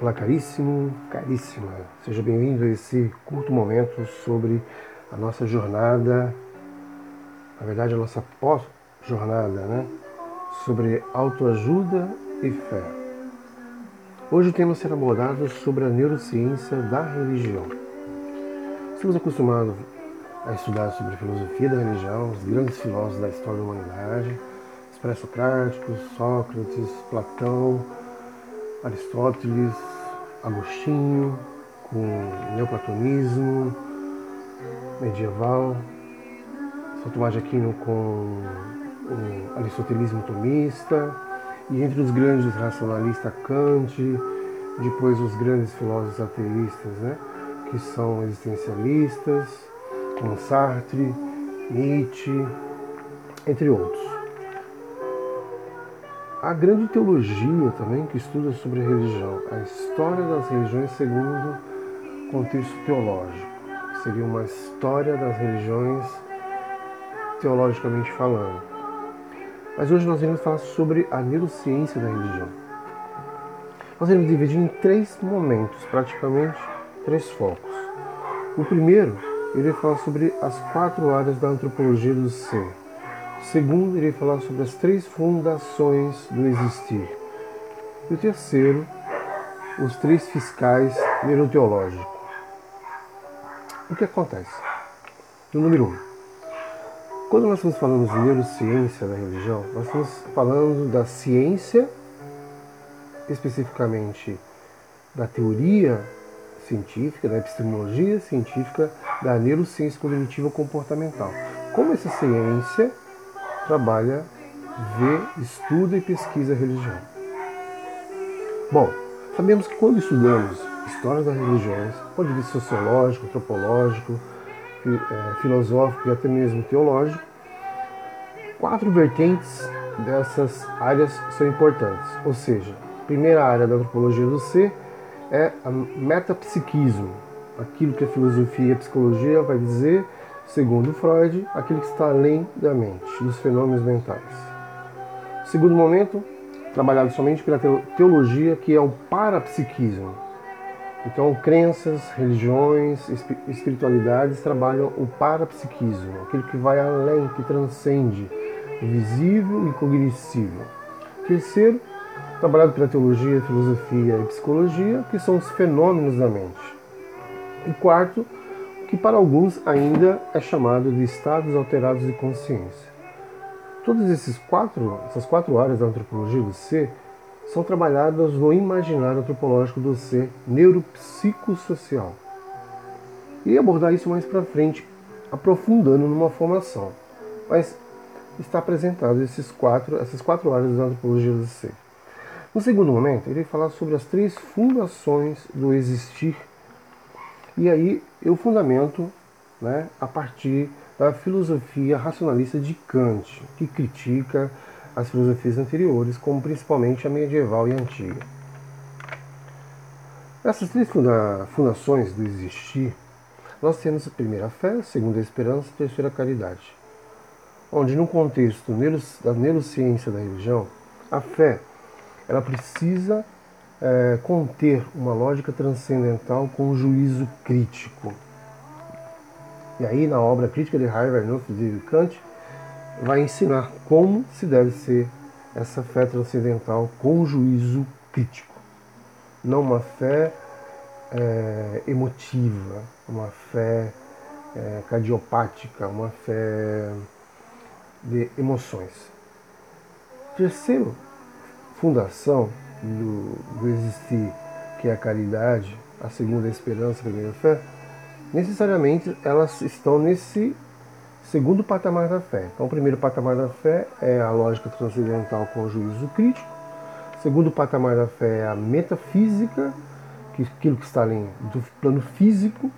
Olá, caríssimo, caríssima. Seja bem-vindo a esse curto momento sobre a nossa jornada, na verdade, a nossa pós-jornada, né? Sobre autoajuda e fé. Hoje o tema será abordado sobre a neurociência da religião. Estamos acostumados a estudar sobre a filosofia da religião, os grandes filósofos da história da humanidade, os pré-socráticos, Sócrates, Platão, Aristóteles, Agostinho, com neoplatonismo medieval, São Tomás de Aquino com o aristotelismo tomista, e entre os grandes racionalistas Kant, depois os grandes filósofos ateístas, né, que são existencialistas, como Sartre, Nietzsche, entre outros a grande teologia também que estuda sobre a religião, a história das religiões segundo contexto teológico. Seria uma história das religiões teologicamente falando. Mas hoje nós iremos falar sobre a neurociência da religião. Nós iremos dividir em três momentos, praticamente três focos. O primeiro, eu irei falar sobre as quatro áreas da antropologia do ser segundo, irei falar sobre as três fundações do existir. E o terceiro, os três fiscais neuroteológicos. O que acontece? No número um, quando nós estamos falando de neurociência da religião, nós estamos falando da ciência, especificamente da teoria científica, da epistemologia científica da neurociência cognitiva comportamental. Como essa ciência trabalha, vê, estuda e pesquisa a religião. Bom, sabemos que quando estudamos história das religiões, pode vir sociológico, antropológico, é, filosófico e até mesmo teológico, quatro vertentes dessas áreas são importantes. Ou seja, a primeira área da antropologia do ser é a metapsiquismo, aquilo que a filosofia e a psicologia vai dizer Segundo Freud, aquilo que está além da mente, dos fenômenos mentais. Segundo momento, trabalhado somente pela teologia, que é o parapsiquismo. Então, crenças, religiões, espiritualidades trabalham o parapsiquismo, aquilo que vai além, que transcende o visível e cognoscível. Terceiro, trabalhado pela teologia, filosofia e psicologia, que são os fenômenos da mente. E quarto, que para alguns ainda é chamado de estados alterados de consciência. Todas esses quatro, essas quatro áreas da antropologia do ser são trabalhadas no imaginário antropológico do ser neuropsicossocial. E abordar isso mais para frente, aprofundando numa formação. Mas está apresentado esses quatro, essas quatro áreas da antropologia do ser. No segundo momento, irei falar sobre as três fundações do existir e aí eu fundamento né, a partir da filosofia racionalista de Kant, que critica as filosofias anteriores, como principalmente a medieval e antiga. Essas três funda fundações do existir, nós temos a primeira fé, a segunda a esperança e a terceira a caridade. Onde, no contexto da neurociência da religião, a fé ela precisa é, conter uma lógica transcendental com juízo crítico. E aí, na obra Crítica de Heidegger, de Kant, vai ensinar como se deve ser essa fé transcendental com juízo crítico. Não uma fé é, emotiva, uma fé é, cardiopática, uma fé de emoções. Terceiro, fundação do, do existir, que é a caridade, a segunda a esperança, a primeira fé, necessariamente elas estão nesse segundo patamar da fé. Então, o primeiro patamar da fé é a lógica transcendental com o juízo crítico. O segundo patamar da fé é a metafísica, que aquilo que está além do plano físico,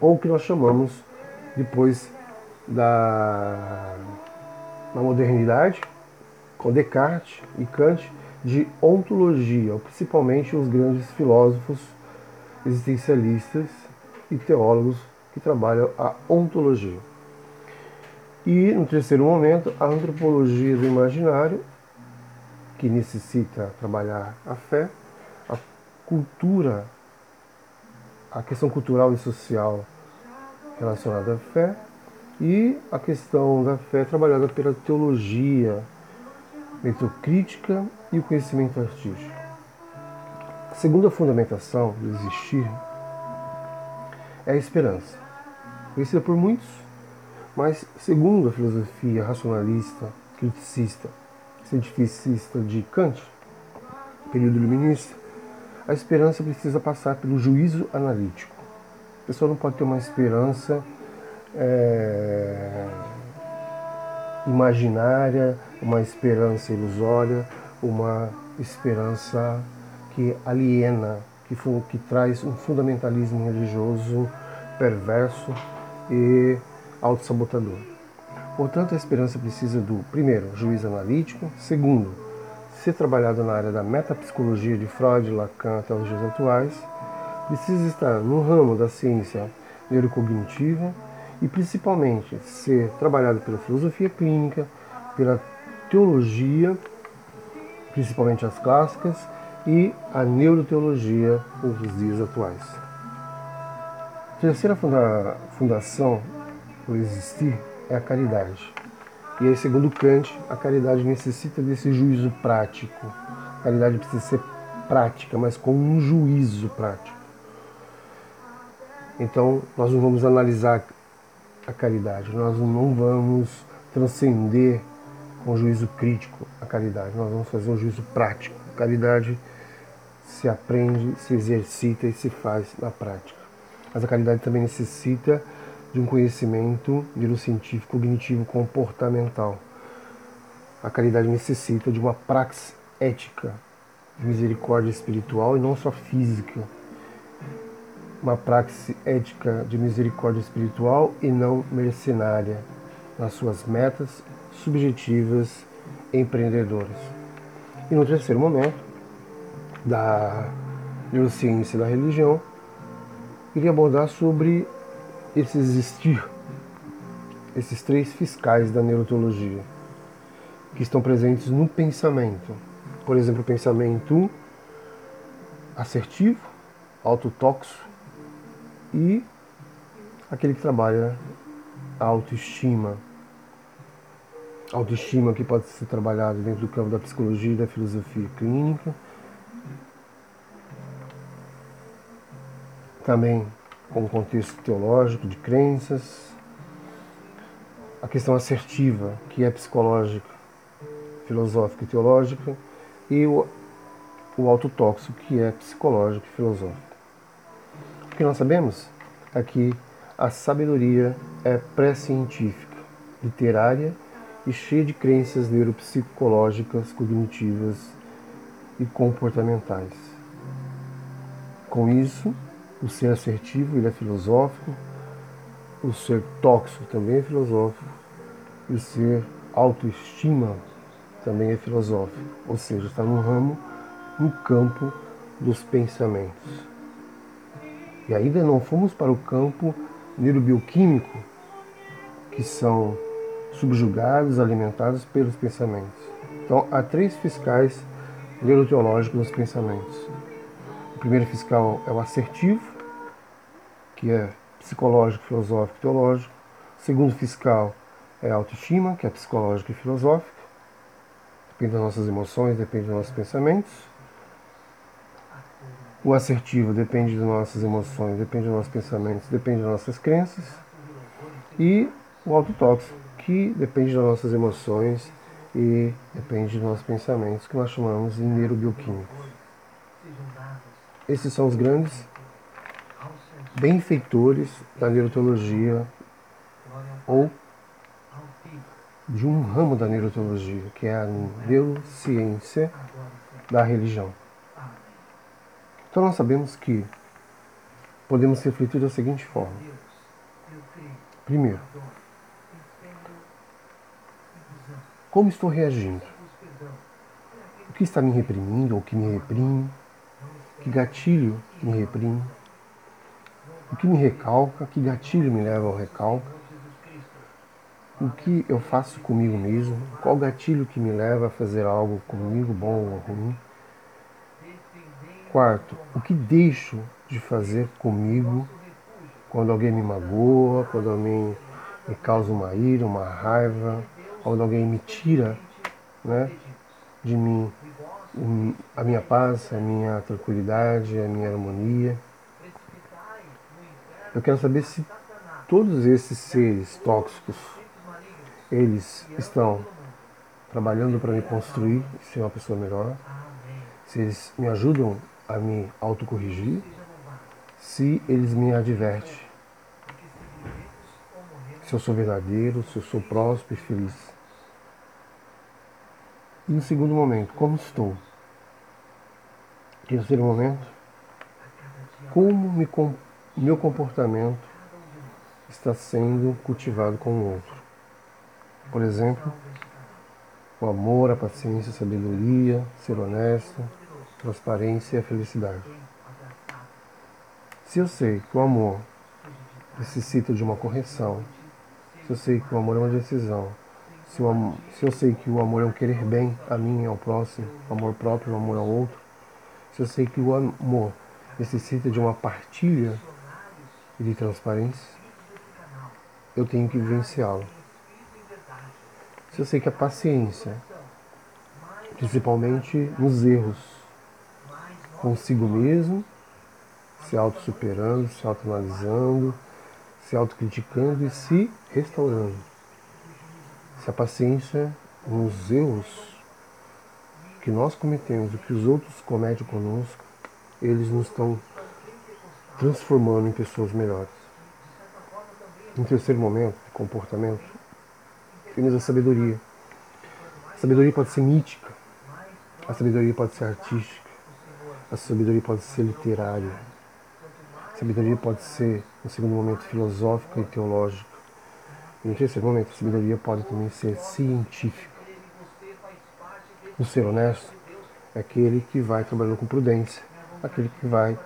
ou o que nós chamamos depois da, da modernidade, com Descartes e Kant, de ontologia, principalmente os grandes filósofos existencialistas e teólogos que trabalham a ontologia. E, no terceiro momento, a antropologia do imaginário, que necessita trabalhar a fé, a cultura, a questão cultural e social relacionada à fé e a questão da fé trabalhada pela teologia, metocrítica e o conhecimento artístico. A segunda fundamentação do existir é a esperança, conhecida por muitos, mas segundo a filosofia racionalista, criticista, cientificista de Kant, período iluminista, a esperança precisa passar pelo juízo analítico. A pessoa não pode ter uma esperança é, imaginária, uma esperança ilusória, uma esperança que aliena, que, que traz um fundamentalismo religioso perverso e autossabotador. Portanto, a esperança precisa do, primeiro, juízo analítico, segundo, ser trabalhado na área da metapsicologia de Freud, Lacan até os dias atuais, precisa estar no ramo da ciência neurocognitiva e principalmente ser trabalhado pela filosofia clínica, pela teologia, principalmente as clássicas, e a neuroteologia nos dias atuais. A terceira funda fundação por existir é a caridade. E aí, segundo Kant, a caridade necessita desse juízo prático. A caridade precisa ser prática, mas com um juízo prático. Então, nós não vamos analisar a caridade, nós não vamos transcender com juízo crítico a caridade, nós vamos fazer um juízo prático. Caridade se aprende, se exercita e se faz na prática. Mas a caridade também necessita de um conhecimento neurocientífico cognitivo comportamental. A caridade necessita de uma praxe ética de misericórdia espiritual e não só física. Uma praxe ética de misericórdia espiritual e não mercenária nas suas metas subjetivas empreendedoras. E no terceiro momento, da neurociência e da religião, queria abordar sobre esse existir, esses três fiscais da neurotologia, que estão presentes no pensamento. Por exemplo, o pensamento assertivo, autotóxico e aquele que trabalha a autoestima. Autoestima que pode ser trabalhado dentro do campo da psicologia e da filosofia clínica. Também com o contexto teológico de crenças, a questão assertiva, que é psicológica, filosófica e teológica, e o, o autotóxico, que é psicológico e filosófico. O que nós sabemos é que a sabedoria é pré-científica, literária e cheia de crenças neuropsicológicas, cognitivas e comportamentais. Com isso, o ser assertivo ele é filosófico, o ser tóxico também é filosófico, e o ser autoestima também é filosófico, ou seja, está no ramo, no campo dos pensamentos. E ainda não fomos para o campo neurobioquímico, que são subjugados, alimentados pelos pensamentos. Então, há três fiscais neuroteológicos nos pensamentos. O primeiro fiscal é o assertivo, que é psicológico, filosófico teológico. O segundo fiscal é a autoestima, que é psicológico e filosófico. Depende das nossas emoções, depende dos nossos pensamentos. O assertivo depende das nossas emoções, depende dos nossos pensamentos, depende das nossas crenças. E o autotóxico, que depende das nossas emoções e depende dos nossos pensamentos, que nós chamamos de neurobioquímicos. Esses são os grandes benfeitores da neurotologia ou de um ramo da neurotologia, que é a neurociência da religião. Então nós sabemos que podemos refletir da seguinte forma. Primeiro, como estou reagindo? O que está me reprimindo ou o que me reprime? Que gatilho me reprime? O que me recalca? Que gatilho me leva ao recalque? O que eu faço comigo mesmo? Qual gatilho que me leva a fazer algo comigo, bom ou ruim? Quarto, o que deixo de fazer comigo quando alguém me magoa, quando alguém me causa uma ira, uma raiva, quando alguém me tira né, de mim a minha paz, a minha tranquilidade, a minha harmonia. Eu quero saber se todos esses seres tóxicos, eles estão trabalhando para me construir ser uma pessoa melhor, se eles me ajudam a me autocorrigir, se eles me advertem, se eu sou verdadeiro, se eu sou próspero e feliz. E no segundo momento, como estou? Terceiro momento, como me, meu comportamento está sendo cultivado com o outro. Por exemplo, o amor, a paciência, a sabedoria, ser honesto, transparência e a felicidade. Se eu sei que o amor necessita de uma correção, se eu sei que o amor é uma decisão, se, se eu sei que o amor é um querer bem a mim e ao próximo, amor próprio, amor ao outro, se eu sei que o amor necessita de uma partilha e de transparência, eu tenho que vivenciá-lo. Se eu sei que a paciência, principalmente nos erros, consigo mesmo, se auto-superando, se auto-analisando, se autocriticando e se restaurando. Se a paciência nos erros que nós cometemos, o que os outros cometem conosco, eles nos estão transformando em pessoas melhores. Em terceiro momento, de comportamento, temos a sabedoria. A sabedoria pode ser mítica, a sabedoria pode ser artística, a sabedoria pode ser literária, sabedoria pode ser, no segundo momento, filosófica e teológica. E no terceiro momento, a sabedoria pode também ser científica. O ser honesto é aquele que vai trabalhando com prudência, aquele que vai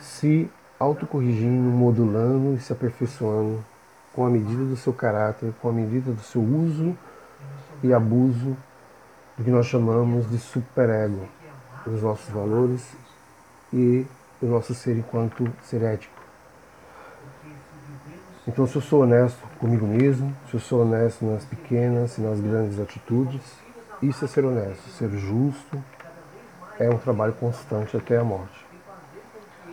se autocorrigindo, modulando e se aperfeiçoando com a medida do seu caráter, com a medida do seu uso e abuso do que nós chamamos de superego, dos nossos valores e do nosso ser enquanto ser ético. Então, se eu sou honesto comigo mesmo, se eu sou honesto nas pequenas e nas grandes atitudes, isso é ser honesto, ser justo, é um trabalho constante até a morte.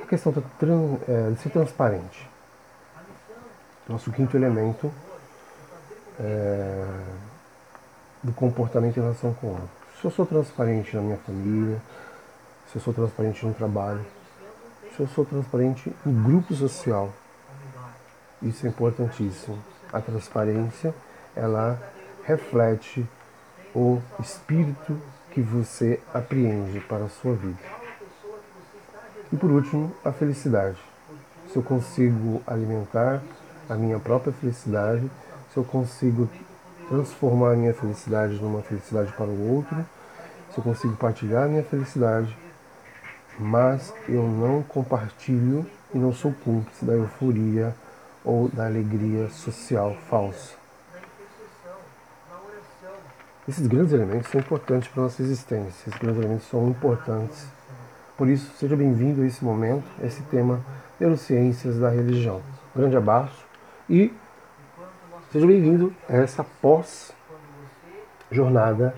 A questão é, de ser transparente. Nosso quinto elemento é, do comportamento em relação com o outro. Se eu sou transparente na minha família, se eu sou transparente no trabalho, eu sou transparente no grupo social, isso é importantíssimo. A transparência, ela reflete o espírito que você apreende para a sua vida. E por último, a felicidade. Se eu consigo alimentar a minha própria felicidade, se eu consigo transformar a minha felicidade numa felicidade para o outro, se eu consigo partilhar a minha felicidade, mas eu não compartilho e não sou cúmplice da euforia ou da alegria social falsa. Esses grandes elementos são importantes para a nossa existência, esses grandes elementos são importantes. Por isso, seja bem-vindo a esse momento, a esse tema Neurociências da Religião. Um grande abraço e seja bem-vindo a essa pós-jornada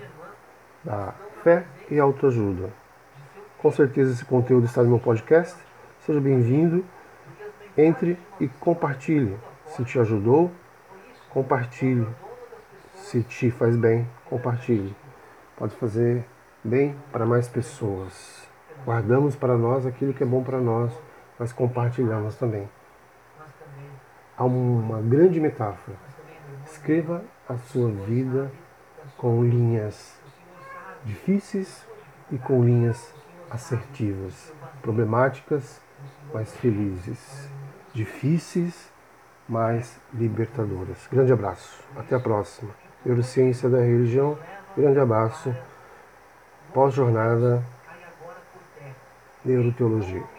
da fé e autoajuda. Com certeza esse conteúdo está no meu podcast. Seja bem-vindo. Entre e compartilhe. Se te ajudou, compartilhe. Se te faz bem, compartilhe. Pode fazer bem para mais pessoas. Guardamos para nós aquilo que é bom para nós, mas compartilhamos também. Há uma grande metáfora. Escreva a sua vida com linhas difíceis e com linhas assertivas, problemáticas, mas felizes, difíceis, mas libertadoras. Grande abraço, até a próxima. Neurociência da Religião, grande abraço. Pós-jornada Neuroteologia.